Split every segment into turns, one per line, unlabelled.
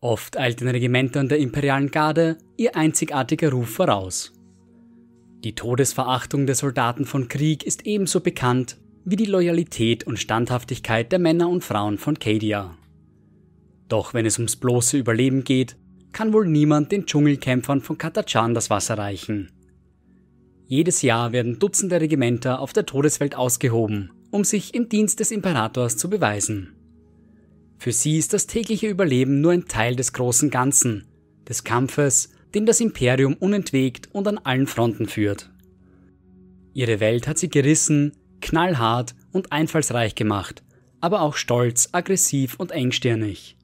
Oft eilt den Regimentern der imperialen Garde ihr einzigartiger Ruf voraus. Die Todesverachtung der Soldaten von Krieg ist ebenso bekannt wie die Loyalität und Standhaftigkeit der Männer und Frauen von Cadia. Doch wenn es ums bloße Überleben geht, kann wohl niemand den Dschungelkämpfern von Katachan das Wasser reichen. Jedes Jahr werden Dutzende Regimenter auf der Todeswelt ausgehoben, um sich im Dienst des Imperators zu beweisen. Für sie ist das tägliche Überleben nur ein Teil des großen Ganzen, des Kampfes, den das Imperium unentwegt und an allen Fronten führt. Ihre Welt hat sie gerissen, knallhart und einfallsreich gemacht, aber auch stolz, aggressiv und engstirnig.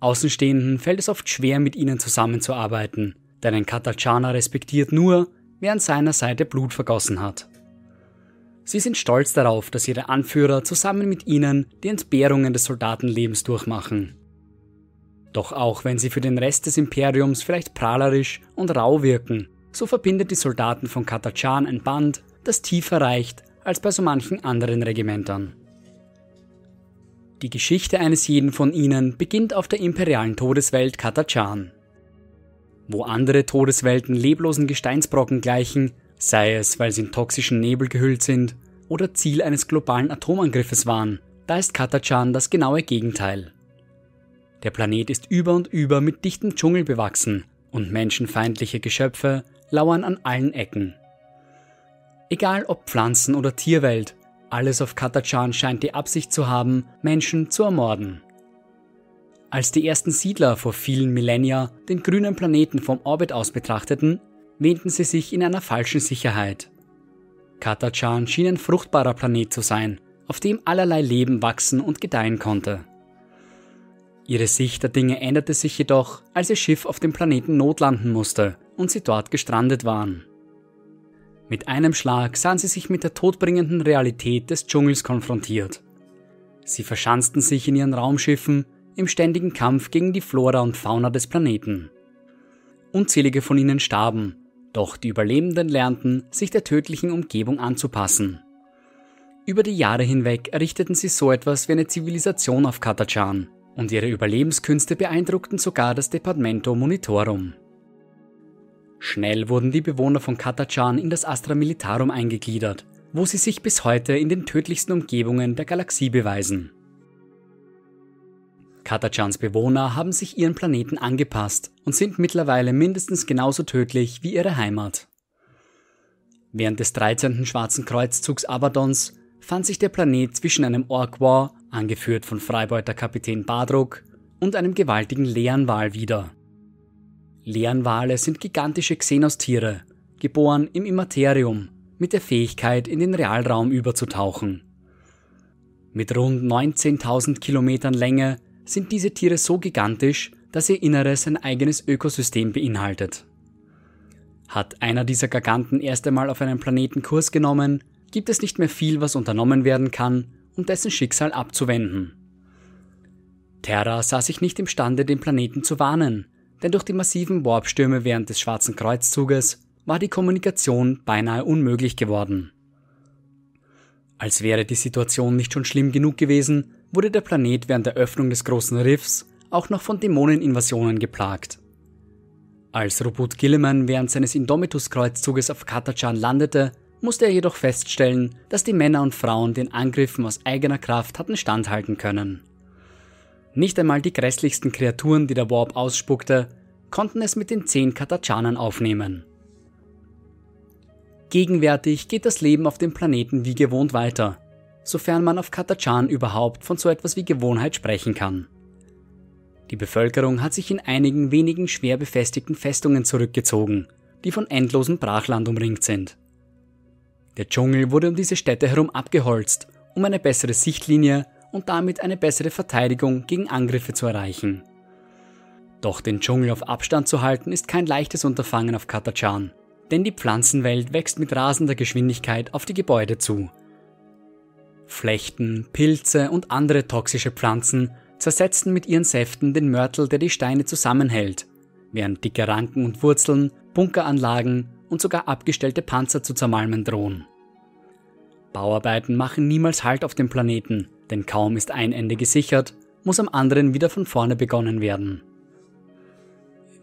Außenstehenden fällt es oft schwer, mit ihnen zusammenzuarbeiten, denn ein Katachaner respektiert nur, wer an seiner Seite Blut vergossen hat. Sie sind stolz darauf, dass ihre Anführer zusammen mit ihnen die Entbehrungen des Soldatenlebens durchmachen. Doch auch wenn sie für den Rest des Imperiums vielleicht prahlerisch und rau wirken, so verbindet die Soldaten von Katachan ein Band, das tiefer reicht als bei so manchen anderen Regimentern. Die Geschichte eines jeden von ihnen beginnt auf der imperialen Todeswelt Katachan. Wo andere Todeswelten leblosen Gesteinsbrocken gleichen, sei es, weil sie in toxischen Nebel gehüllt sind oder Ziel eines globalen Atomangriffes waren, da ist Katachan das genaue Gegenteil. Der Planet ist über und über mit dichtem Dschungel bewachsen und menschenfeindliche Geschöpfe lauern an allen Ecken. Egal ob Pflanzen- oder Tierwelt, alles auf Katachan scheint die Absicht zu haben, Menschen zu ermorden. Als die ersten Siedler vor vielen Millennia den grünen Planeten vom Orbit aus betrachteten, wähnten sie sich in einer falschen Sicherheit. Katachan schien ein fruchtbarer Planet zu sein, auf dem allerlei Leben wachsen und gedeihen konnte. Ihre Sicht der Dinge änderte sich jedoch, als ihr Schiff auf dem Planeten notlanden musste und sie dort gestrandet waren. Mit einem Schlag sahen sie sich mit der todbringenden Realität des Dschungels konfrontiert. Sie verschanzten sich in ihren Raumschiffen im ständigen Kampf gegen die Flora und Fauna des Planeten. Unzählige von ihnen starben, doch die Überlebenden lernten, sich der tödlichen Umgebung anzupassen. Über die Jahre hinweg errichteten sie so etwas wie eine Zivilisation auf Katachan und ihre Überlebenskünste beeindruckten sogar das Departamento Monitorum. Schnell wurden die Bewohner von Katachan in das Astra Militarum eingegliedert, wo sie sich bis heute in den tödlichsten Umgebungen der Galaxie beweisen. Katachans Bewohner haben sich ihren Planeten angepasst und sind mittlerweile mindestens genauso tödlich wie ihre Heimat. Während des 13. Schwarzen Kreuzzugs Abadons fand sich der Planet zwischen einem Ork War, angeführt von Freibeuterkapitän Badruk, und einem gewaltigen Leanwal wieder. Leanwale sind gigantische Xenostiere, geboren im Immaterium, mit der Fähigkeit, in den Realraum überzutauchen. Mit rund 19.000 Kilometern Länge sind diese Tiere so gigantisch, dass ihr Inneres ein eigenes Ökosystem beinhaltet. Hat einer dieser Giganten erst einmal auf einen Planeten Kurs genommen, gibt es nicht mehr viel, was unternommen werden kann, um dessen Schicksal abzuwenden. Terra sah sich nicht imstande, den Planeten zu warnen, denn durch die massiven Warpstürme während des Schwarzen Kreuzzuges war die Kommunikation beinahe unmöglich geworden. Als wäre die Situation nicht schon schlimm genug gewesen, wurde der Planet während der Öffnung des großen Riffs auch noch von Dämoneninvasionen geplagt. Als Robot Gilliman während seines Indomitus-Kreuzzuges auf Katachan landete, musste er jedoch feststellen, dass die Männer und Frauen den Angriffen aus eigener Kraft hatten standhalten können. Nicht einmal die grässlichsten Kreaturen, die der Warp ausspuckte, konnten es mit den zehn Katachanern aufnehmen. Gegenwärtig geht das Leben auf dem Planeten wie gewohnt weiter, sofern man auf Katachan überhaupt von so etwas wie Gewohnheit sprechen kann. Die Bevölkerung hat sich in einigen wenigen schwer befestigten Festungen zurückgezogen, die von endlosen Brachland umringt sind. Der Dschungel wurde um diese Städte herum abgeholzt, um eine bessere Sichtlinie und damit eine bessere Verteidigung gegen Angriffe zu erreichen. Doch den Dschungel auf Abstand zu halten ist kein leichtes Unterfangen auf Katachan, denn die Pflanzenwelt wächst mit rasender Geschwindigkeit auf die Gebäude zu Flechten, Pilze und andere toxische Pflanzen zersetzten mit ihren Säften den Mörtel, der die Steine zusammenhält, während dicke Ranken und Wurzeln, Bunkeranlagen und sogar abgestellte Panzer zu zermalmen drohen. Bauarbeiten machen niemals Halt auf dem Planeten, denn kaum ist ein Ende gesichert, muss am anderen wieder von vorne begonnen werden.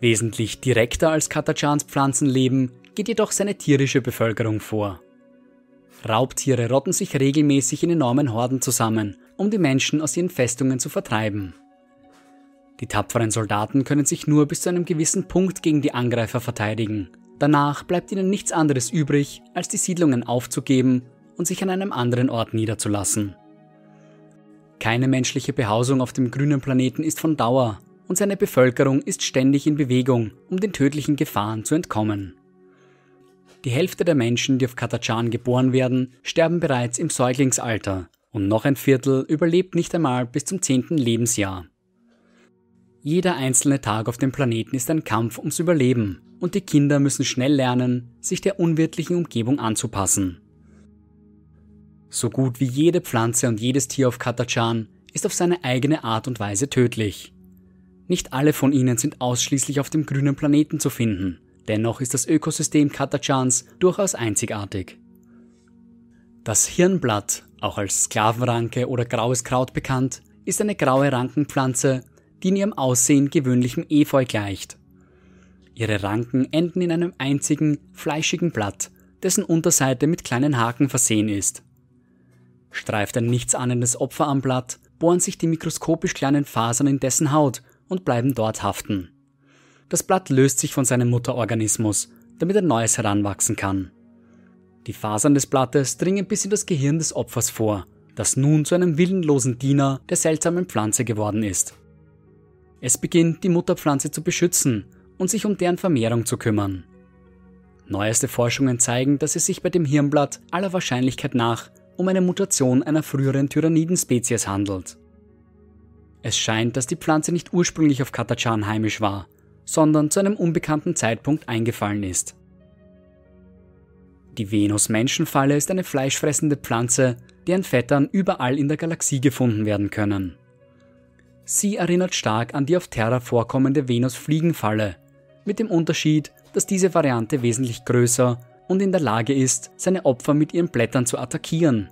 Wesentlich direkter als Katachans Pflanzenleben geht jedoch seine tierische Bevölkerung vor. Raubtiere rotten sich regelmäßig in enormen Horden zusammen, um die Menschen aus ihren Festungen zu vertreiben. Die tapferen Soldaten können sich nur bis zu einem gewissen Punkt gegen die Angreifer verteidigen. Danach bleibt ihnen nichts anderes übrig, als die Siedlungen aufzugeben und sich an einem anderen Ort niederzulassen. Keine menschliche Behausung auf dem grünen Planeten ist von Dauer und seine Bevölkerung ist ständig in Bewegung, um den tödlichen Gefahren zu entkommen. Die Hälfte der Menschen, die auf Katachan geboren werden, sterben bereits im Säuglingsalter und noch ein Viertel überlebt nicht einmal bis zum zehnten Lebensjahr. Jeder einzelne Tag auf dem Planeten ist ein Kampf ums Überleben und die Kinder müssen schnell lernen, sich der unwirtlichen Umgebung anzupassen. So gut wie jede Pflanze und jedes Tier auf Katachan ist auf seine eigene Art und Weise tödlich. Nicht alle von ihnen sind ausschließlich auf dem grünen Planeten zu finden, dennoch ist das Ökosystem Katachans durchaus einzigartig. Das Hirnblatt, auch als Sklavenranke oder graues Kraut bekannt, ist eine graue Rankenpflanze, die in ihrem Aussehen gewöhnlichem Efeu gleicht. Ihre Ranken enden in einem einzigen, fleischigen Blatt, dessen Unterseite mit kleinen Haken versehen ist. Streift ein nichtsahnendes Opfer am Blatt, bohren sich die mikroskopisch kleinen Fasern in dessen Haut und bleiben dort haften. Das Blatt löst sich von seinem Mutterorganismus, damit ein neues heranwachsen kann. Die Fasern des Blattes dringen bis in das Gehirn des Opfers vor, das nun zu einem willenlosen Diener der seltsamen Pflanze geworden ist. Es beginnt, die Mutterpflanze zu beschützen und sich um deren Vermehrung zu kümmern. Neueste Forschungen zeigen, dass es sich bei dem Hirnblatt aller Wahrscheinlichkeit nach um eine Mutation einer früheren Tyrannidenspezies handelt. Es scheint, dass die Pflanze nicht ursprünglich auf Katachan heimisch war, sondern zu einem unbekannten Zeitpunkt eingefallen ist. Die Venus-Menschenfalle ist eine fleischfressende Pflanze, deren Vettern überall in der Galaxie gefunden werden können. Sie erinnert stark an die auf Terra vorkommende Venus-Fliegenfalle, mit dem Unterschied, dass diese Variante wesentlich größer und in der Lage ist, seine Opfer mit ihren Blättern zu attackieren.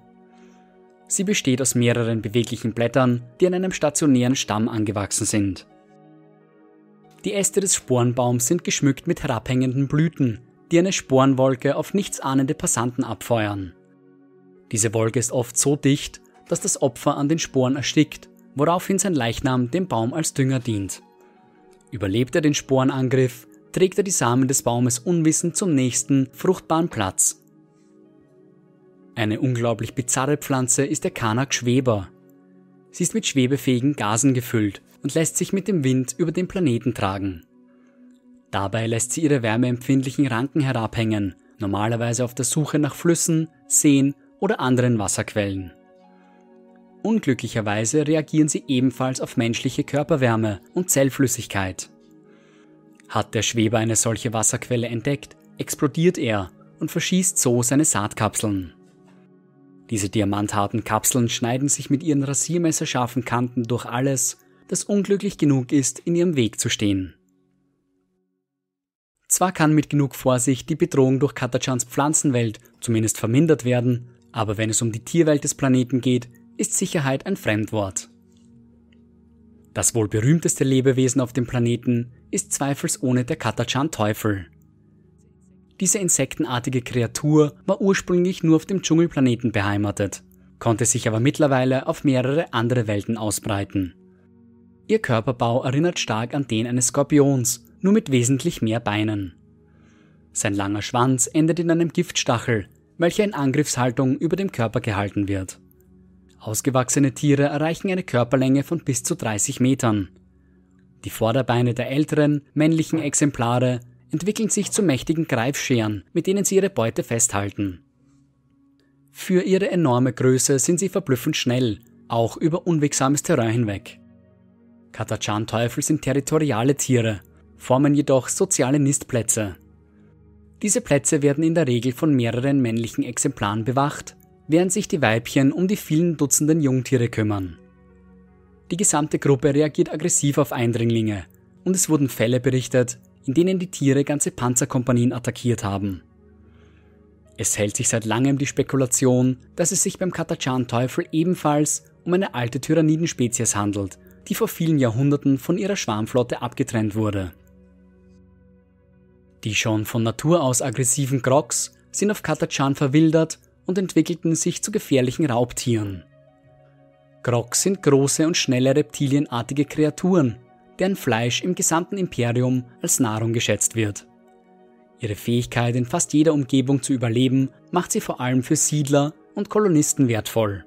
Sie besteht aus mehreren beweglichen Blättern, die an einem stationären Stamm angewachsen sind. Die Äste des Sporenbaums sind geschmückt mit herabhängenden Blüten, die eine Sporenwolke auf nichtsahnende Passanten abfeuern. Diese Wolke ist oft so dicht, dass das Opfer an den Sporen erstickt, woraufhin sein Leichnam dem Baum als Dünger dient. Überlebt er den Sporenangriff, trägt er die Samen des Baumes unwissend zum nächsten fruchtbaren Platz. Eine unglaublich bizarre Pflanze ist der Kanak Schweber. Sie ist mit schwebefähigen Gasen gefüllt und lässt sich mit dem Wind über den Planeten tragen. Dabei lässt sie ihre wärmeempfindlichen Ranken herabhängen, normalerweise auf der Suche nach Flüssen, Seen oder anderen Wasserquellen. Unglücklicherweise reagieren sie ebenfalls auf menschliche Körperwärme und Zellflüssigkeit. Hat der Schweber eine solche Wasserquelle entdeckt, explodiert er und verschießt so seine Saatkapseln. Diese diamantharten Kapseln schneiden sich mit ihren rasiermesserscharfen Kanten durch alles, das unglücklich genug ist, in ihrem Weg zu stehen. Zwar kann mit genug Vorsicht die Bedrohung durch Katachans Pflanzenwelt zumindest vermindert werden, aber wenn es um die Tierwelt des Planeten geht, ist Sicherheit ein Fremdwort. Das wohl berühmteste Lebewesen auf dem Planeten ist zweifelsohne der Katachan-Teufel. Diese insektenartige Kreatur war ursprünglich nur auf dem Dschungelplaneten beheimatet, konnte sich aber mittlerweile auf mehrere andere Welten ausbreiten. Ihr Körperbau erinnert stark an den eines Skorpions, nur mit wesentlich mehr Beinen. Sein langer Schwanz endet in einem Giftstachel, welcher in Angriffshaltung über dem Körper gehalten wird. Ausgewachsene Tiere erreichen eine Körperlänge von bis zu 30 Metern. Die Vorderbeine der älteren, männlichen Exemplare entwickeln sich zu mächtigen Greifscheren, mit denen sie ihre Beute festhalten. Für ihre enorme Größe sind sie verblüffend schnell, auch über unwegsames Terrain hinweg. Katachan-Teufel sind territoriale Tiere, formen jedoch soziale Nistplätze. Diese Plätze werden in der Regel von mehreren männlichen Exemplaren bewacht, während sich die Weibchen um die vielen Dutzenden Jungtiere kümmern. Die gesamte Gruppe reagiert aggressiv auf Eindringlinge und es wurden Fälle berichtet, in denen die Tiere ganze Panzerkompanien attackiert haben. Es hält sich seit langem die Spekulation, dass es sich beim Katachan-Teufel ebenfalls um eine alte Tyrannidenspezies handelt, die vor vielen Jahrhunderten von ihrer Schwarmflotte abgetrennt wurde. Die schon von Natur aus aggressiven Grogs sind auf Katachan verwildert und entwickelten sich zu gefährlichen Raubtieren. Grogs sind große und schnelle reptilienartige Kreaturen, deren Fleisch im gesamten Imperium als Nahrung geschätzt wird. Ihre Fähigkeit, in fast jeder Umgebung zu überleben, macht sie vor allem für Siedler und Kolonisten wertvoll.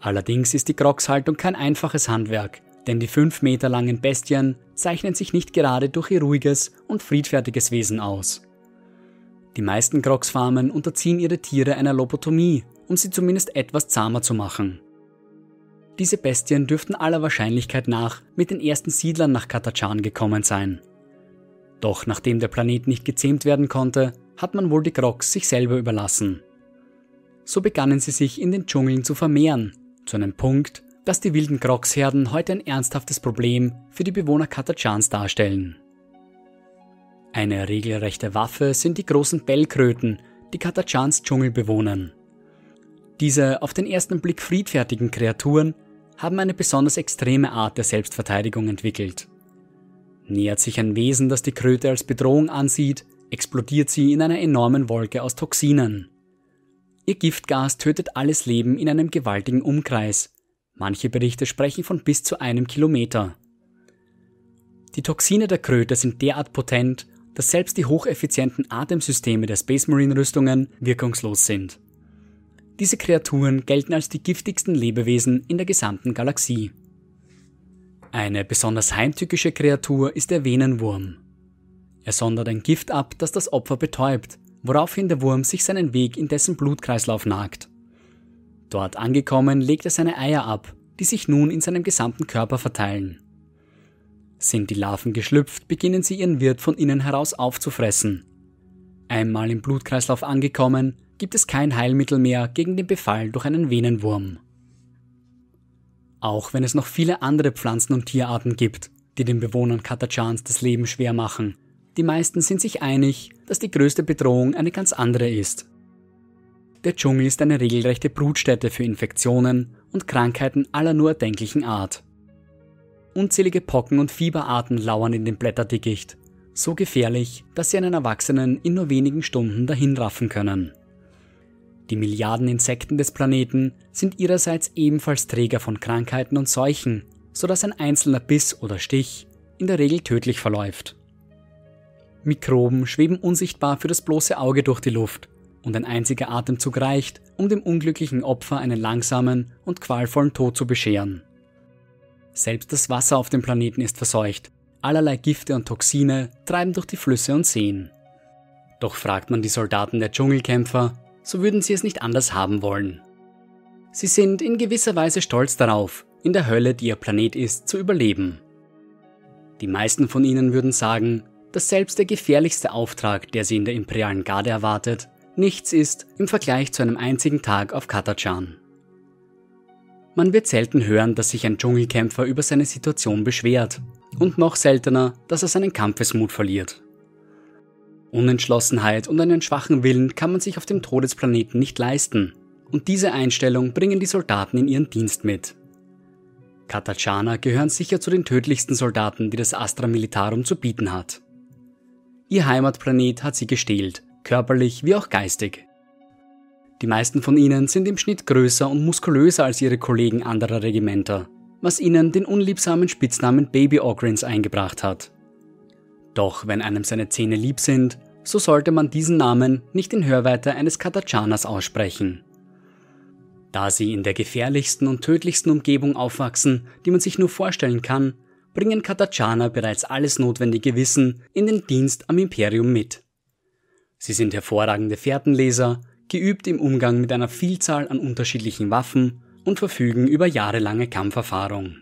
Allerdings ist die Grogshaltung kein einfaches Handwerk, denn die fünf Meter langen Bestien zeichnen sich nicht gerade durch ihr ruhiges und friedfertiges Wesen aus. Die meisten Grogsfarmen unterziehen ihre Tiere einer Lobotomie, um sie zumindest etwas zahmer zu machen. Diese Bestien dürften aller Wahrscheinlichkeit nach mit den ersten Siedlern nach Katachan gekommen sein. Doch nachdem der Planet nicht gezähmt werden konnte, hat man wohl die Grogs sich selber überlassen. So begannen sie sich in den Dschungeln zu vermehren, zu einem Punkt, dass die wilden Grogsherden heute ein ernsthaftes Problem für die Bewohner Katachans darstellen. Eine regelrechte Waffe sind die großen Bellkröten, die Katachans Dschungel bewohnen. Diese auf den ersten Blick friedfertigen Kreaturen haben eine besonders extreme Art der Selbstverteidigung entwickelt. Nähert sich ein Wesen, das die Kröte als Bedrohung ansieht, explodiert sie in einer enormen Wolke aus Toxinen. Ihr Giftgas tötet alles Leben in einem gewaltigen Umkreis. Manche Berichte sprechen von bis zu einem Kilometer. Die Toxine der Kröte sind derart potent, dass selbst die hocheffizienten Atemsysteme der Space Marine Rüstungen wirkungslos sind. Diese Kreaturen gelten als die giftigsten Lebewesen in der gesamten Galaxie. Eine besonders heimtückische Kreatur ist der Venenwurm. Er sondert ein Gift ab, das das Opfer betäubt, woraufhin der Wurm sich seinen Weg in dessen Blutkreislauf nagt. Dort angekommen legt er seine Eier ab, die sich nun in seinem gesamten Körper verteilen. Sind die Larven geschlüpft, beginnen sie ihren Wirt von innen heraus aufzufressen. Einmal im Blutkreislauf angekommen, gibt es kein Heilmittel mehr gegen den Befall durch einen Venenwurm. Auch wenn es noch viele andere Pflanzen- und Tierarten gibt, die den Bewohnern Katachans das Leben schwer machen, die meisten sind sich einig, dass die größte Bedrohung eine ganz andere ist. Der Dschungel ist eine regelrechte Brutstätte für Infektionen und Krankheiten aller nur erdenklichen Art. Unzählige Pocken und Fieberarten lauern in dem Blätterdickicht, so gefährlich, dass sie einen Erwachsenen in nur wenigen Stunden dahinraffen können. Die Milliarden Insekten des Planeten sind ihrerseits ebenfalls Träger von Krankheiten und Seuchen, sodass ein einzelner Biss oder Stich in der Regel tödlich verläuft. Mikroben schweben unsichtbar für das bloße Auge durch die Luft und ein einziger Atemzug reicht, um dem unglücklichen Opfer einen langsamen und qualvollen Tod zu bescheren. Selbst das Wasser auf dem Planeten ist verseucht, allerlei Gifte und Toxine treiben durch die Flüsse und Seen. Doch fragt man die Soldaten der Dschungelkämpfer, so würden sie es nicht anders haben wollen. Sie sind in gewisser Weise stolz darauf, in der Hölle, die ihr Planet ist, zu überleben. Die meisten von ihnen würden sagen, dass selbst der gefährlichste Auftrag, der sie in der imperialen Garde erwartet, nichts ist im Vergleich zu einem einzigen Tag auf Katachan. Man wird selten hören, dass sich ein Dschungelkämpfer über seine Situation beschwert und noch seltener, dass er seinen Kampfesmut verliert. Unentschlossenheit und einen schwachen Willen kann man sich auf dem Todesplaneten nicht leisten. Und diese Einstellung bringen die Soldaten in ihren Dienst mit. Katachaner gehören sicher zu den tödlichsten Soldaten, die das Astra Militarum zu bieten hat. Ihr Heimatplanet hat sie gestählt, körperlich wie auch geistig. Die meisten von ihnen sind im Schnitt größer und muskulöser als ihre Kollegen anderer Regimenter, was ihnen den unliebsamen Spitznamen Baby Ogrins eingebracht hat. Doch wenn einem seine Zähne lieb sind, so sollte man diesen Namen nicht in Hörweite eines Katachaners aussprechen. Da sie in der gefährlichsten und tödlichsten Umgebung aufwachsen, die man sich nur vorstellen kann, bringen Katachaner bereits alles notwendige Wissen in den Dienst am Imperium mit. Sie sind hervorragende Fährtenleser, geübt im Umgang mit einer Vielzahl an unterschiedlichen Waffen und verfügen über jahrelange Kampferfahrung.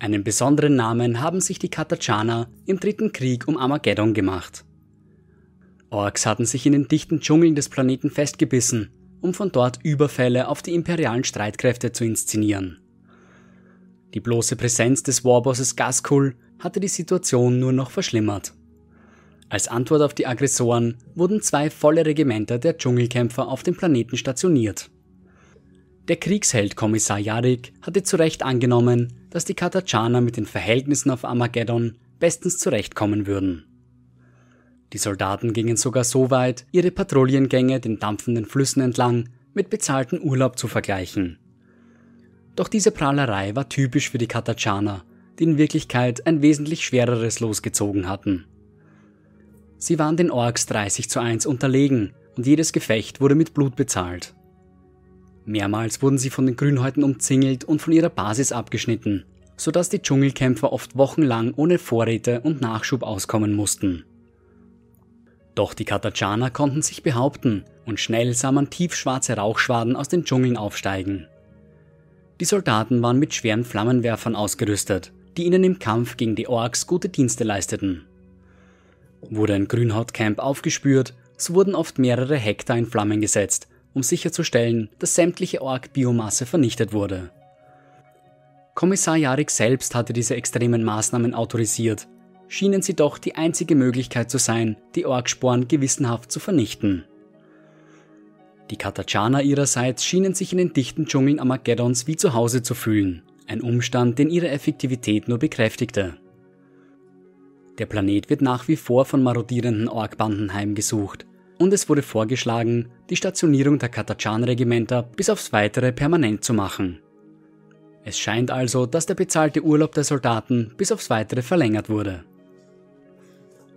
Einen besonderen Namen haben sich die Katachaner im dritten Krieg um Armageddon gemacht. Orks hatten sich in den dichten Dschungeln des Planeten festgebissen, um von dort Überfälle auf die imperialen Streitkräfte zu inszenieren. Die bloße Präsenz des Warbosses Gaskul hatte die Situation nur noch verschlimmert. Als Antwort auf die Aggressoren wurden zwei volle Regimenter der Dschungelkämpfer auf dem Planeten stationiert. Der Kriegsheld Kommissar Yarik hatte zu Recht angenommen, dass die Katachaner mit den Verhältnissen auf Armageddon bestens zurechtkommen würden. Die Soldaten gingen sogar so weit, ihre Patrouillengänge den dampfenden Flüssen entlang mit bezahlten Urlaub zu vergleichen. Doch diese Prahlerei war typisch für die Katachaner, die in Wirklichkeit ein wesentlich schwereres losgezogen hatten. Sie waren den Orks 30 zu 1 unterlegen und jedes Gefecht wurde mit Blut bezahlt. Mehrmals wurden sie von den Grünhäuten umzingelt und von ihrer Basis abgeschnitten, sodass die Dschungelkämpfer oft wochenlang ohne Vorräte und Nachschub auskommen mussten. Doch die Katachaner konnten sich behaupten und schnell sah man tiefschwarze Rauchschwaden aus den Dschungeln aufsteigen. Die Soldaten waren mit schweren Flammenwerfern ausgerüstet, die ihnen im Kampf gegen die Orks gute Dienste leisteten. Wurde ein Grünhautcamp aufgespürt, so wurden oft mehrere Hektar in Flammen gesetzt, um sicherzustellen, dass sämtliche Ork-Biomasse vernichtet wurde. Kommissar Jarik selbst hatte diese extremen Maßnahmen autorisiert schienen sie doch die einzige Möglichkeit zu sein, die Orksporen gewissenhaft zu vernichten. Die Katachaner ihrerseits schienen sich in den dichten Dschungeln Armageddons wie zu Hause zu fühlen, ein Umstand, den ihre Effektivität nur bekräftigte. Der Planet wird nach wie vor von marodierenden Orkbanden heimgesucht, und es wurde vorgeschlagen, die Stationierung der Katachan-Regimenter bis aufs Weitere permanent zu machen. Es scheint also, dass der bezahlte Urlaub der Soldaten bis aufs Weitere verlängert wurde.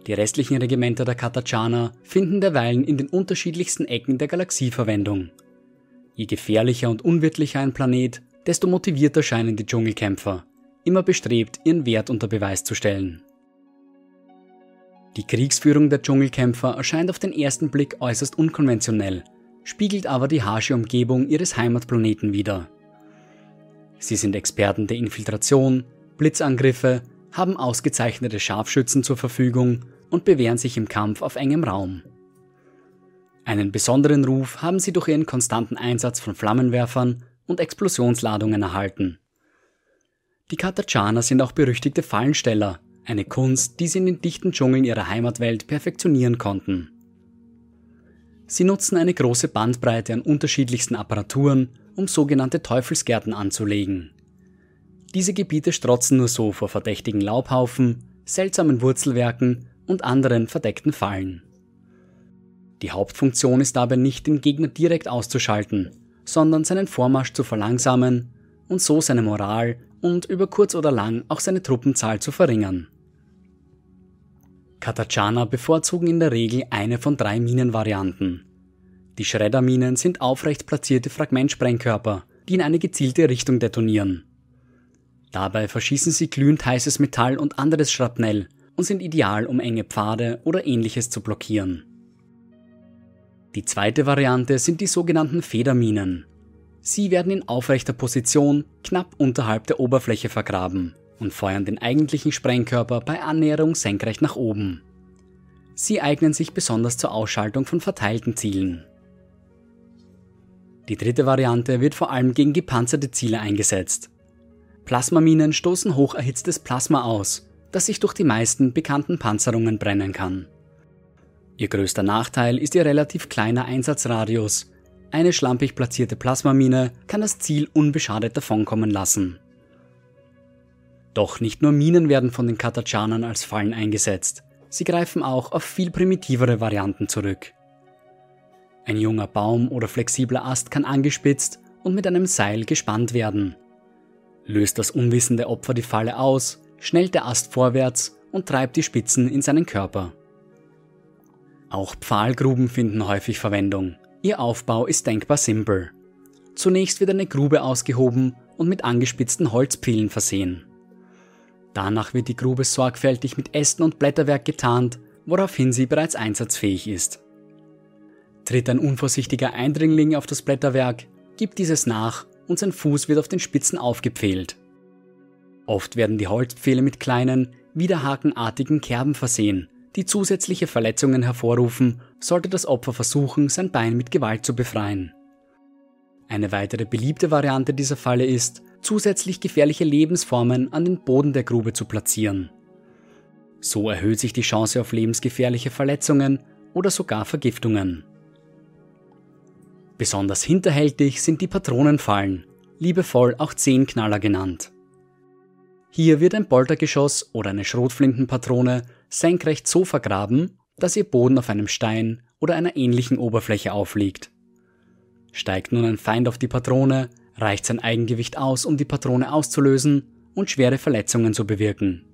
Die restlichen Regimenter der Katachana finden derweilen in den unterschiedlichsten Ecken der Galaxie Verwendung. Je gefährlicher und unwirtlicher ein Planet, desto motivierter scheinen die Dschungelkämpfer, immer bestrebt, ihren Wert unter Beweis zu stellen. Die Kriegsführung der Dschungelkämpfer erscheint auf den ersten Blick äußerst unkonventionell, spiegelt aber die harsche Umgebung ihres Heimatplaneten wider. Sie sind Experten der Infiltration, Blitzangriffe, haben ausgezeichnete Scharfschützen zur Verfügung und bewähren sich im Kampf auf engem Raum. Einen besonderen Ruf haben sie durch ihren konstanten Einsatz von Flammenwerfern und Explosionsladungen erhalten. Die Katachaner sind auch berüchtigte Fallensteller, eine Kunst, die sie in den dichten Dschungeln ihrer Heimatwelt perfektionieren konnten. Sie nutzen eine große Bandbreite an unterschiedlichsten Apparaturen, um sogenannte Teufelsgärten anzulegen. Diese Gebiete strotzen nur so vor verdächtigen Laubhaufen, seltsamen Wurzelwerken und anderen verdeckten Fallen. Die Hauptfunktion ist dabei nicht, den Gegner direkt auszuschalten, sondern seinen Vormarsch zu verlangsamen und so seine Moral und über kurz oder lang auch seine Truppenzahl zu verringern. Katachana bevorzugen in der Regel eine von drei Minenvarianten. Die Schredderminen sind aufrecht platzierte Fragmentsprengkörper, die in eine gezielte Richtung detonieren. Dabei verschießen sie glühend heißes Metall und anderes Schrapnell und sind ideal, um enge Pfade oder ähnliches zu blockieren. Die zweite Variante sind die sogenannten Federminen. Sie werden in aufrechter Position knapp unterhalb der Oberfläche vergraben und feuern den eigentlichen Sprengkörper bei Annäherung senkrecht nach oben. Sie eignen sich besonders zur Ausschaltung von verteilten Zielen. Die dritte Variante wird vor allem gegen gepanzerte Ziele eingesetzt. Plasmaminen stoßen hoch erhitztes Plasma aus das sich durch die meisten bekannten Panzerungen brennen kann. Ihr größter Nachteil ist ihr relativ kleiner Einsatzradius. Eine schlampig platzierte Plasmamine kann das Ziel unbeschadet davonkommen lassen. Doch nicht nur Minen werden von den Katachanern als Fallen eingesetzt, sie greifen auch auf viel primitivere Varianten zurück. Ein junger Baum oder flexibler Ast kann angespitzt und mit einem Seil gespannt werden. Löst das unwissende Opfer die Falle aus, schnellt der Ast vorwärts und treibt die Spitzen in seinen Körper. Auch Pfahlgruben finden häufig Verwendung. Ihr Aufbau ist denkbar simpel. Zunächst wird eine Grube ausgehoben und mit angespitzten Holzpfählen versehen. Danach wird die Grube sorgfältig mit Ästen und Blätterwerk getarnt, woraufhin sie bereits einsatzfähig ist. Tritt ein unvorsichtiger Eindringling auf das Blätterwerk, gibt dieses nach und sein Fuß wird auf den Spitzen aufgepfählt. Oft werden die Holzpfähle mit kleinen, widerhakenartigen Kerben versehen, die zusätzliche Verletzungen hervorrufen, sollte das Opfer versuchen, sein Bein mit Gewalt zu befreien. Eine weitere beliebte Variante dieser Falle ist, zusätzlich gefährliche Lebensformen an den Boden der Grube zu platzieren. So erhöht sich die Chance auf lebensgefährliche Verletzungen oder sogar Vergiftungen. Besonders hinterhältig sind die Patronenfallen, liebevoll auch Zehnknaller genannt. Hier wird ein Boltergeschoss oder eine Schrotflintenpatrone senkrecht so vergraben, dass ihr Boden auf einem Stein oder einer ähnlichen Oberfläche aufliegt. Steigt nun ein Feind auf die Patrone, reicht sein Eigengewicht aus, um die Patrone auszulösen und schwere Verletzungen zu bewirken.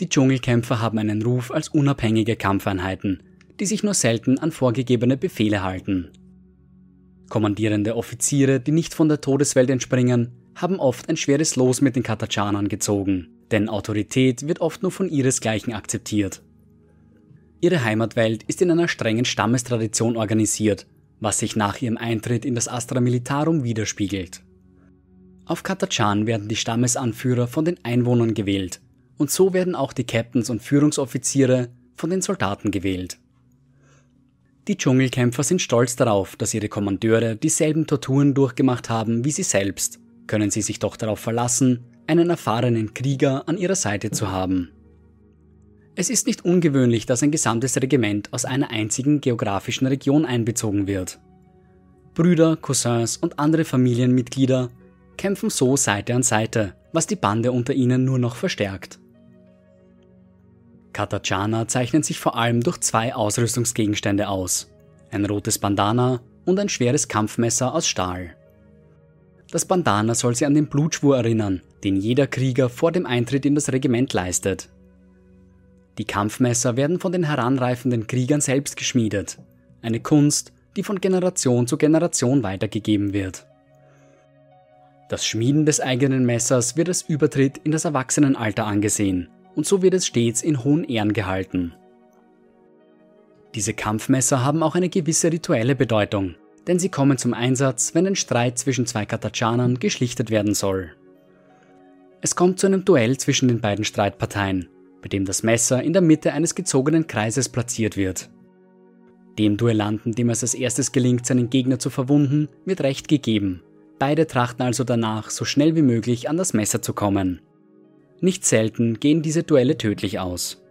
Die Dschungelkämpfer haben einen Ruf als unabhängige Kampfeinheiten, die sich nur selten an vorgegebene Befehle halten. Kommandierende Offiziere, die nicht von der Todeswelt entspringen, haben oft ein schweres Los mit den Katachanern gezogen, denn Autorität wird oft nur von ihresgleichen akzeptiert. Ihre Heimatwelt ist in einer strengen Stammestradition organisiert, was sich nach ihrem Eintritt in das Astra Militarum widerspiegelt. Auf Katachan werden die Stammesanführer von den Einwohnern gewählt, und so werden auch die Captains und Führungsoffiziere von den Soldaten gewählt. Die Dschungelkämpfer sind stolz darauf, dass ihre Kommandeure dieselben Torturen durchgemacht haben wie sie selbst, können sie sich doch darauf verlassen, einen erfahrenen Krieger an ihrer Seite zu haben. Es ist nicht ungewöhnlich, dass ein gesamtes Regiment aus einer einzigen geografischen Region einbezogen wird. Brüder, Cousins und andere Familienmitglieder kämpfen so Seite an Seite, was die Bande unter ihnen nur noch verstärkt. Katachana zeichnen sich vor allem durch zwei Ausrüstungsgegenstände aus. Ein rotes Bandana und ein schweres Kampfmesser aus Stahl. Das Bandana soll sie an den Blutschwur erinnern, den jeder Krieger vor dem Eintritt in das Regiment leistet. Die Kampfmesser werden von den heranreifenden Kriegern selbst geschmiedet. Eine Kunst, die von Generation zu Generation weitergegeben wird. Das Schmieden des eigenen Messers wird als Übertritt in das Erwachsenenalter angesehen und so wird es stets in hohen Ehren gehalten. Diese Kampfmesser haben auch eine gewisse rituelle Bedeutung, denn sie kommen zum Einsatz, wenn ein Streit zwischen zwei Katachanern geschlichtet werden soll. Es kommt zu einem Duell zwischen den beiden Streitparteien, bei dem das Messer in der Mitte eines gezogenen Kreises platziert wird. Dem Duellanten, dem es als erstes gelingt, seinen Gegner zu verwunden, wird Recht gegeben. Beide trachten also danach, so schnell wie möglich an das Messer zu kommen. Nicht selten gehen diese Duelle tödlich aus.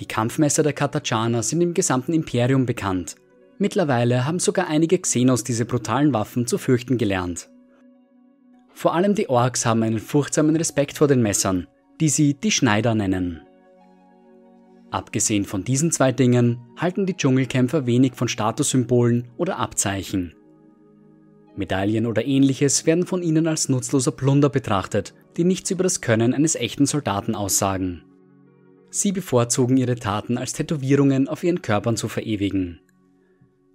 Die Kampfmesser der Katachaner sind im gesamten Imperium bekannt. Mittlerweile haben sogar einige Xenos diese brutalen Waffen zu fürchten gelernt. Vor allem die Orks haben einen furchtsamen Respekt vor den Messern, die sie die Schneider nennen. Abgesehen von diesen zwei Dingen halten die Dschungelkämpfer wenig von Statussymbolen oder Abzeichen. Medaillen oder ähnliches werden von ihnen als nutzloser Plunder betrachtet, die nichts über das Können eines echten Soldaten aussagen. Sie bevorzugen ihre Taten als Tätowierungen auf ihren Körpern zu verewigen.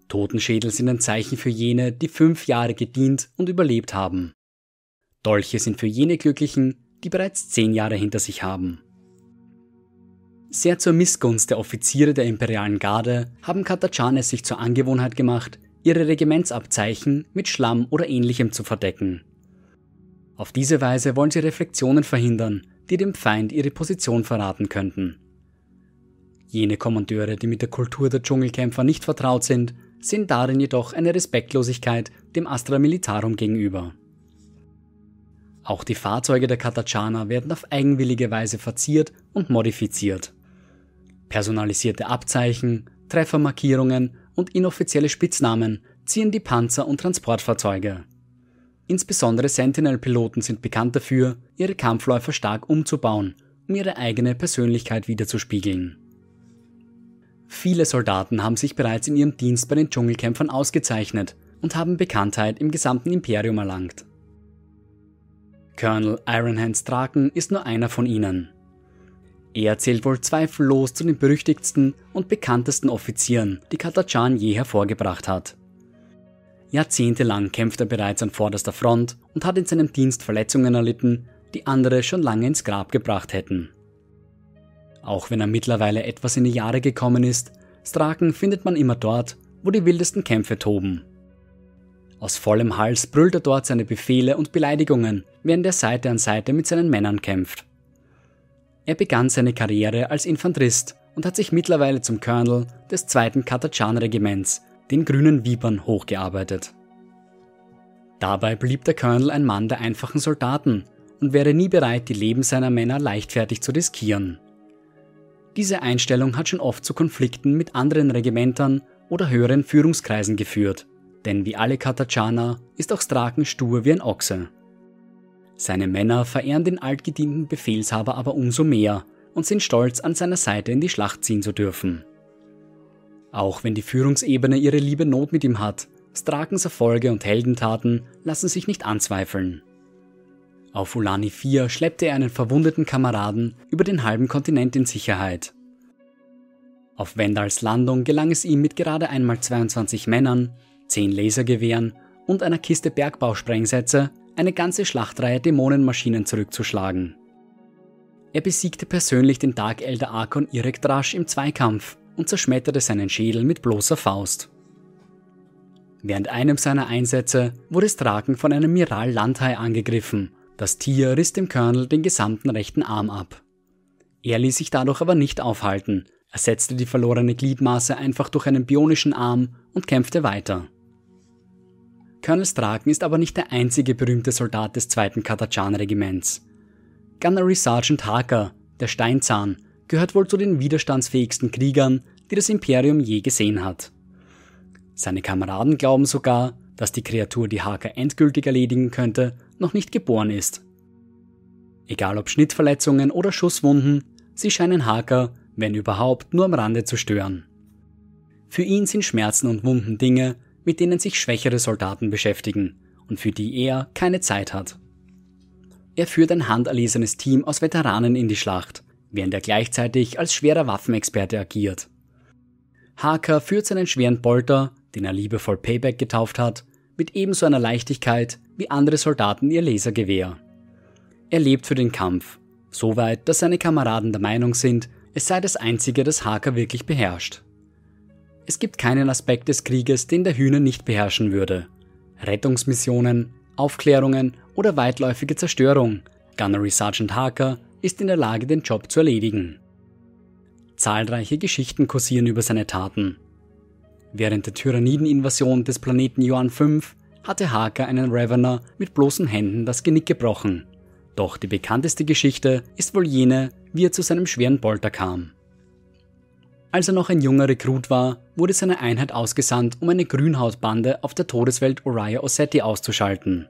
Totenschädel sind ein Zeichen für jene, die fünf Jahre gedient und überlebt haben. Dolche sind für jene Glücklichen, die bereits zehn Jahre hinter sich haben. Sehr zur Missgunst der Offiziere der imperialen Garde haben Katachanes sich zur Angewohnheit gemacht, ihre Regimentsabzeichen mit Schlamm oder ähnlichem zu verdecken. Auf diese Weise wollen sie Reflexionen verhindern, die dem Feind ihre Position verraten könnten. Jene Kommandeure, die mit der Kultur der Dschungelkämpfer nicht vertraut sind, sehen darin jedoch eine Respektlosigkeit dem Astra Militarum gegenüber. Auch die Fahrzeuge der Katachana werden auf eigenwillige Weise verziert und modifiziert. Personalisierte Abzeichen, Treffermarkierungen und inoffizielle Spitznamen ziehen die Panzer und Transportfahrzeuge. Insbesondere Sentinel-Piloten sind bekannt dafür, ihre Kampfläufer stark umzubauen, um ihre eigene Persönlichkeit wiederzuspiegeln. Viele Soldaten haben sich bereits in ihrem Dienst bei den Dschungelkämpfern ausgezeichnet und haben Bekanntheit im gesamten Imperium erlangt. Colonel Ironhands Draken ist nur einer von ihnen. Er zählt wohl zweifellos zu den berüchtigsten und bekanntesten Offizieren, die Katachan je hervorgebracht hat. Jahrzehntelang kämpft er bereits an vorderster Front und hat in seinem Dienst Verletzungen erlitten, die andere schon lange ins Grab gebracht hätten. Auch wenn er mittlerweile etwas in die Jahre gekommen ist, Straken findet man immer dort, wo die wildesten Kämpfe toben. Aus vollem Hals brüllt er dort seine Befehle und Beleidigungen, während er Seite an Seite mit seinen Männern kämpft. Er begann seine Karriere als Infanterist und hat sich mittlerweile zum Colonel des 2. Katachan-Regiments, den Grünen Vipern, hochgearbeitet. Dabei blieb der Colonel ein Mann der einfachen Soldaten und wäre nie bereit, die Leben seiner Männer leichtfertig zu riskieren. Diese Einstellung hat schon oft zu Konflikten mit anderen Regimentern oder höheren Führungskreisen geführt, denn wie alle Katachaner ist auch Straken stur wie ein Ochse. Seine Männer verehren den altgedienten Befehlshaber aber umso mehr und sind stolz, an seiner Seite in die Schlacht ziehen zu dürfen. Auch wenn die Führungsebene ihre liebe Not mit ihm hat, Strakens Erfolge und Heldentaten lassen sich nicht anzweifeln. Auf Ulani 4 schleppte er einen verwundeten Kameraden über den halben Kontinent in Sicherheit. Auf Wendals Landung gelang es ihm mit gerade einmal 22 Männern, 10 Lasergewehren und einer Kiste Bergbausprengsätze eine ganze Schlachtreihe Dämonenmaschinen zurückzuschlagen. Er besiegte persönlich den Dark Elder Arkon Irekdrash im Zweikampf und zerschmetterte seinen Schädel mit bloßer Faust. Während einem seiner Einsätze wurde Straken von einem Miral Landhai angegriffen. Das Tier riss dem Colonel den gesamten rechten Arm ab. Er ließ sich dadurch aber nicht aufhalten, ersetzte die verlorene Gliedmaße einfach durch einen bionischen Arm und kämpfte weiter. Colonel Straken ist aber nicht der einzige berühmte Soldat des zweiten Katachan-Regiments. Gunnery Sergeant Harker, der Steinzahn, gehört wohl zu den widerstandsfähigsten Kriegern, die das Imperium je gesehen hat. Seine Kameraden glauben sogar, dass die Kreatur, die Harker endgültig erledigen könnte, noch nicht geboren ist. Egal ob Schnittverletzungen oder Schusswunden, sie scheinen Harker, wenn überhaupt, nur am Rande zu stören. Für ihn sind Schmerzen und Wunden Dinge, mit denen sich schwächere Soldaten beschäftigen und für die er keine Zeit hat. Er führt ein handerlesenes Team aus Veteranen in die Schlacht, während er gleichzeitig als schwerer Waffenexperte agiert. Harker führt seinen schweren Bolter, den er liebevoll Payback getauft hat, mit ebenso einer Leichtigkeit wie andere Soldaten ihr Lasergewehr. Er lebt für den Kampf, so weit, dass seine Kameraden der Meinung sind, es sei das einzige, das Harker wirklich beherrscht. Es gibt keinen Aspekt des Krieges, den der Hühner nicht beherrschen würde. Rettungsmissionen, Aufklärungen oder weitläufige Zerstörung. Gunnery Sergeant Harker ist in der Lage, den Job zu erledigen. Zahlreiche Geschichten kursieren über seine Taten. Während der Tyrannideninvasion des Planeten Johann V hatte Harker einen Ravener mit bloßen Händen das Genick gebrochen. Doch die bekannteste Geschichte ist wohl jene, wie er zu seinem schweren Bolter kam. Als er noch ein junger Rekrut war, wurde seine Einheit ausgesandt, um eine Grünhautbande auf der Todeswelt Oriah Ossetti auszuschalten.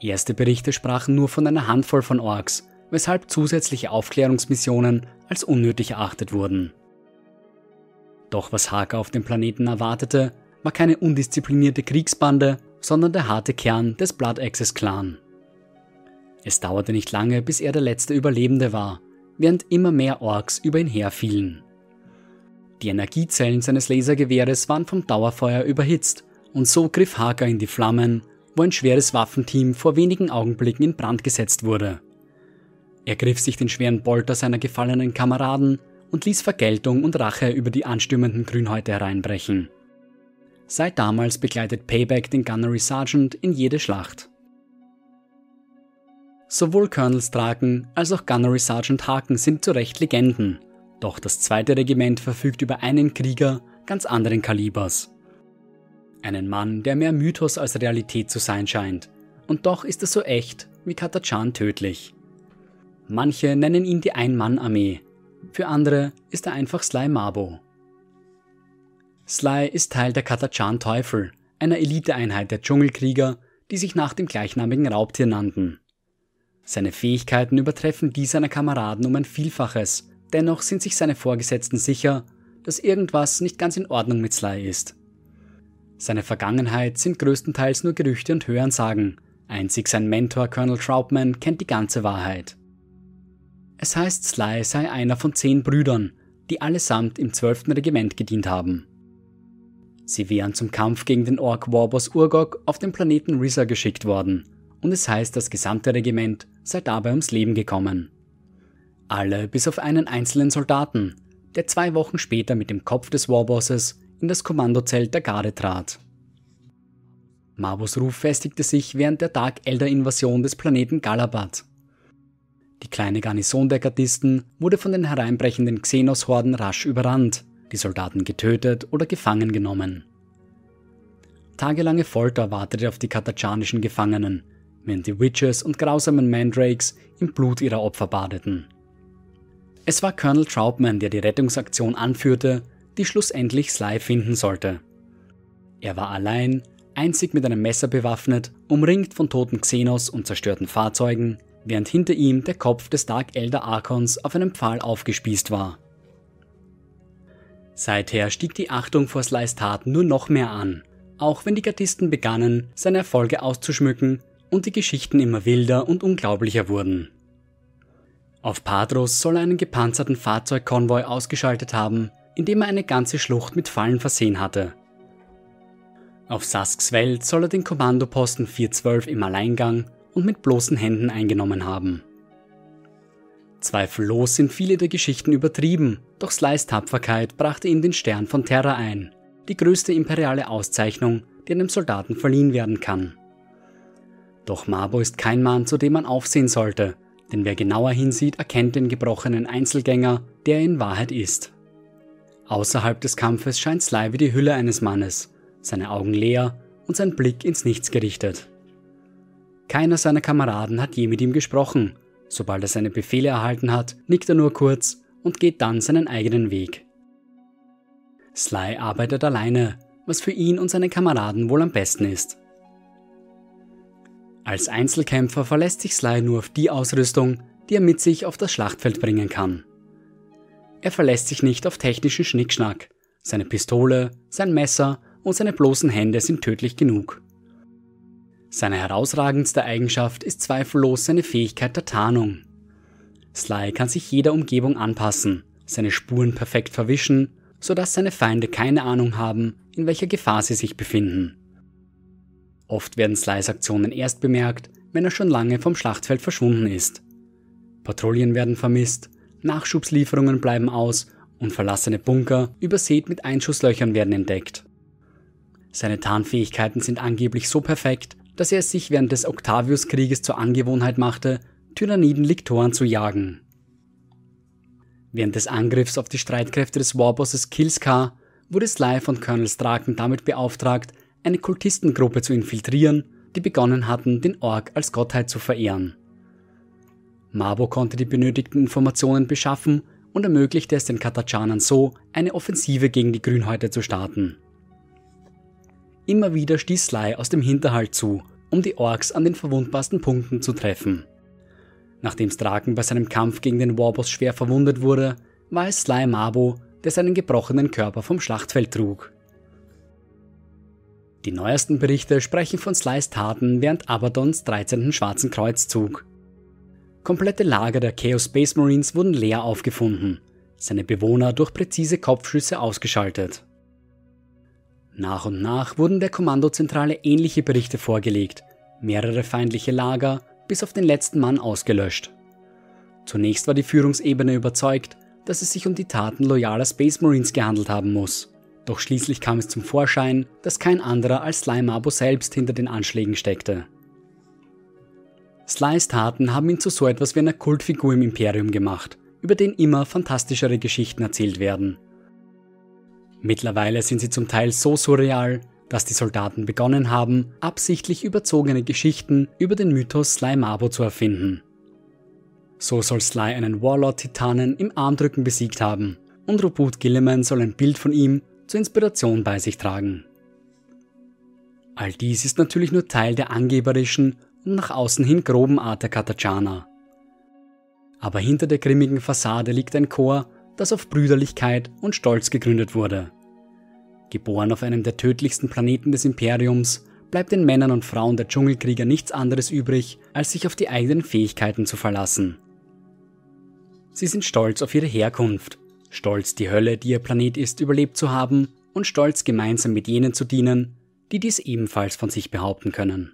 Erste Berichte sprachen nur von einer Handvoll von Orks, weshalb zusätzliche Aufklärungsmissionen als unnötig erachtet wurden. Doch was Haka auf dem Planeten erwartete, war keine undisziplinierte Kriegsbande, sondern der harte Kern des Blood Axis Clan. Es dauerte nicht lange, bis er der letzte Überlebende war während immer mehr Orks über ihn herfielen. Die Energiezellen seines Lasergewehres waren vom Dauerfeuer überhitzt und so griff Hager in die Flammen, wo ein schweres Waffenteam vor wenigen Augenblicken in Brand gesetzt wurde. Er griff sich den schweren Bolter seiner gefallenen Kameraden und ließ Vergeltung und Rache über die anstürmenden Grünhäute hereinbrechen. Seit damals begleitet Payback den Gunnery Sergeant in jede Schlacht. Sowohl Colonel Straken als auch Gunnery Sergeant Haken sind zu Recht Legenden, doch das zweite Regiment verfügt über einen Krieger ganz anderen Kalibers. Einen Mann, der mehr Mythos als Realität zu sein scheint, und doch ist er so echt wie Katachan tödlich. Manche nennen ihn die Ein-Mann-Armee, für andere ist er einfach Sly Mabo. Sly ist Teil der Katachan Teufel, einer Eliteeinheit der Dschungelkrieger, die sich nach dem gleichnamigen Raubtier nannten. Seine Fähigkeiten übertreffen die seiner Kameraden um ein Vielfaches, dennoch sind sich seine Vorgesetzten sicher, dass irgendwas nicht ganz in Ordnung mit Sly ist. Seine Vergangenheit sind größtenteils nur Gerüchte und Hörensagen, einzig sein Mentor Colonel Troutman kennt die ganze Wahrheit. Es heißt, Sly sei einer von zehn Brüdern, die allesamt im 12. Regiment gedient haben. Sie wären zum Kampf gegen den Ork Warboss Urgok auf den Planeten Risa geschickt worden und es heißt, das gesamte Regiment sei dabei ums Leben gekommen. Alle bis auf einen einzelnen Soldaten, der zwei Wochen später mit dem Kopf des Warbosses in das Kommandozelt der Garde trat. Mabos Ruf festigte sich während der Dark Elder Invasion des Planeten Galabat. Die kleine Garnison der Gardisten wurde von den hereinbrechenden Xenos-Horden rasch überrannt, die Soldaten getötet oder gefangen genommen. Tagelange Folter wartete auf die katachanischen Gefangenen, während die Witches und grausamen Mandrakes im Blut ihrer Opfer badeten. Es war Colonel Troutman, der die Rettungsaktion anführte, die schlussendlich Sly finden sollte. Er war allein, einzig mit einem Messer bewaffnet, umringt von toten Xenos und zerstörten Fahrzeugen, während hinter ihm der Kopf des Dark Elder Archons auf einem Pfahl aufgespießt war. Seither stieg die Achtung vor Slys Taten nur noch mehr an, auch wenn die Gardisten begannen, seine Erfolge auszuschmücken und die Geschichten immer wilder und unglaublicher wurden. Auf Padros soll er einen gepanzerten Fahrzeugkonvoi ausgeschaltet haben, indem er eine ganze Schlucht mit Fallen versehen hatte. Auf Sasks Welt soll er den Kommandoposten 412 im Alleingang und mit bloßen Händen eingenommen haben. Zweifellos sind viele der Geschichten übertrieben, doch Slys Tapferkeit brachte ihm den Stern von Terra ein, die größte imperiale Auszeichnung, die einem Soldaten verliehen werden kann. Doch Mabo ist kein Mann, zu dem man aufsehen sollte, denn wer genauer hinsieht, erkennt den gebrochenen Einzelgänger, der er in Wahrheit ist. Außerhalb des Kampfes scheint Sly wie die Hülle eines Mannes, seine Augen leer und sein Blick ins Nichts gerichtet. Keiner seiner Kameraden hat je mit ihm gesprochen. Sobald er seine Befehle erhalten hat, nickt er nur kurz und geht dann seinen eigenen Weg. Sly arbeitet alleine, was für ihn und seine Kameraden wohl am besten ist. Als Einzelkämpfer verlässt sich Sly nur auf die Ausrüstung, die er mit sich auf das Schlachtfeld bringen kann. Er verlässt sich nicht auf technischen Schnickschnack. Seine Pistole, sein Messer und seine bloßen Hände sind tödlich genug. Seine herausragendste Eigenschaft ist zweifellos seine Fähigkeit der Tarnung. Sly kann sich jeder Umgebung anpassen, seine Spuren perfekt verwischen, sodass seine Feinde keine Ahnung haben, in welcher Gefahr sie sich befinden. Oft werden Slys Aktionen erst bemerkt, wenn er schon lange vom Schlachtfeld verschwunden ist. Patrouillen werden vermisst, Nachschubslieferungen bleiben aus und verlassene Bunker, übersät mit Einschusslöchern, werden entdeckt. Seine Tarnfähigkeiten sind angeblich so perfekt, dass er es sich während des Octavius-Krieges zur Angewohnheit machte, Tyranniden-Liktoren zu jagen. Während des Angriffs auf die Streitkräfte des Warbosses Killscar wurde Sly von Colonel Straken damit beauftragt, eine Kultistengruppe zu infiltrieren, die begonnen hatten, den Ork als Gottheit zu verehren. Mabo konnte die benötigten Informationen beschaffen und ermöglichte es den Katachanern so, eine Offensive gegen die Grünhäute zu starten. Immer wieder stieß Sly aus dem Hinterhalt zu, um die Orks an den verwundbarsten Punkten zu treffen. Nachdem Straken bei seinem Kampf gegen den Warboss schwer verwundet wurde, war es Sly Mabo, der seinen gebrochenen Körper vom Schlachtfeld trug. Die neuesten Berichte sprechen von Slys Taten während Abadons 13. Schwarzen Kreuzzug. Komplette Lager der Chaos Space Marines wurden leer aufgefunden, seine Bewohner durch präzise Kopfschüsse ausgeschaltet. Nach und nach wurden der Kommandozentrale ähnliche Berichte vorgelegt, mehrere feindliche Lager bis auf den letzten Mann ausgelöscht. Zunächst war die Führungsebene überzeugt, dass es sich um die Taten loyaler Space Marines gehandelt haben muss. Doch schließlich kam es zum Vorschein, dass kein anderer als Sly Mabo selbst hinter den Anschlägen steckte. Slys Taten haben ihn zu so etwas wie einer Kultfigur im Imperium gemacht, über den immer fantastischere Geschichten erzählt werden. Mittlerweile sind sie zum Teil so surreal, dass die Soldaten begonnen haben, absichtlich überzogene Geschichten über den Mythos Sly Mabo zu erfinden. So soll Sly einen Warlord-Titanen im Armdrücken besiegt haben und Robot Gilliman soll ein Bild von ihm zur Inspiration bei sich tragen. All dies ist natürlich nur Teil der angeberischen und nach außen hin groben Art der Katachana. Aber hinter der grimmigen Fassade liegt ein Chor, das auf Brüderlichkeit und Stolz gegründet wurde. Geboren auf einem der tödlichsten Planeten des Imperiums, bleibt den Männern und Frauen der Dschungelkrieger nichts anderes übrig, als sich auf die eigenen Fähigkeiten zu verlassen. Sie sind stolz auf ihre Herkunft stolz die Hölle, die ihr Planet ist, überlebt zu haben und stolz gemeinsam mit jenen zu dienen, die dies ebenfalls von sich behaupten können.